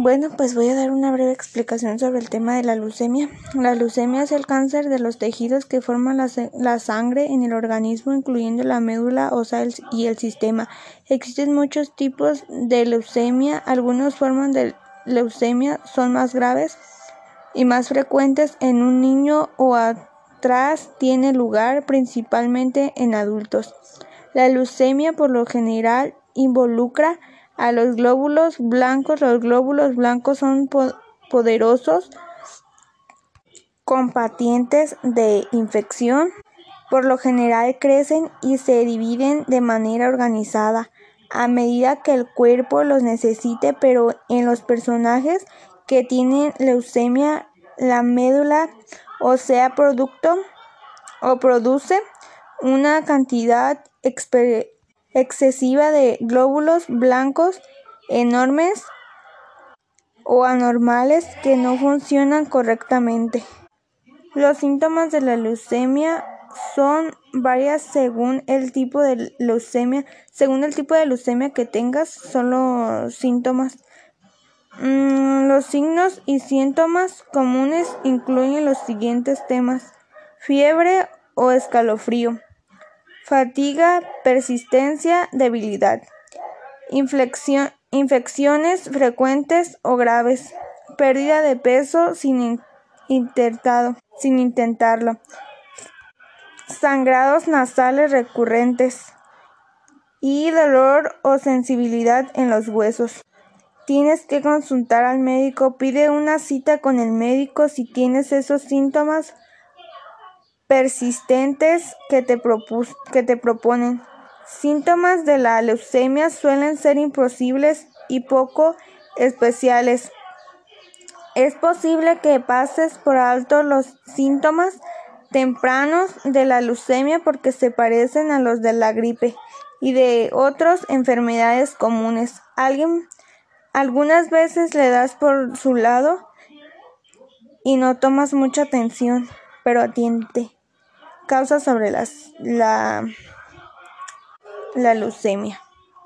Bueno, pues voy a dar una breve explicación sobre el tema de la leucemia. La leucemia es el cáncer de los tejidos que forman la, sangre en el organismo, incluyendo la médula ósea y el sistema. Existen muchos tipos de leucemia. Algunas formas de leucemia son más graves y más frecuentes en un niño o atrás tiene lugar principalmente en adultos. La leucemia por lo general involucra a los glóbulos blancos. Los glóbulos blancos son poderosos combatientes de infección. Por lo general crecen y se dividen de manera organizada a medida que el cuerpo los necesite, pero en los personajes que tienen leucemia, la médula o sea producto o produce una cantidad excesiva de glóbulos blancos enormes o anormales que no funcionan correctamente. Los síntomas de la leucemia son varias según el tipo de leucemia. Según el tipo de leucemia que tengas, son los síntomas. Mm, los signos y síntomas comunes incluyen los siguientes temas. Fiebre o escalofrío fatiga, persistencia, debilidad, infecciones frecuentes o graves, pérdida de peso sin, sin intentarlo, sangrados nasales recurrentes y dolor o sensibilidad en los huesos. Tienes que consultar al médico, pide una cita con el médico si tienes esos síntomas persistentes que te, que te proponen. Síntomas de la leucemia suelen ser imposibles y poco especiales. Es posible que pases por alto los síntomas tempranos de la leucemia porque se parecen a los de la gripe y de otras enfermedades comunes. Alguien algunas veces le das por su lado y no tomas mucha atención, pero atiende causas sobre las, la, la leucemia.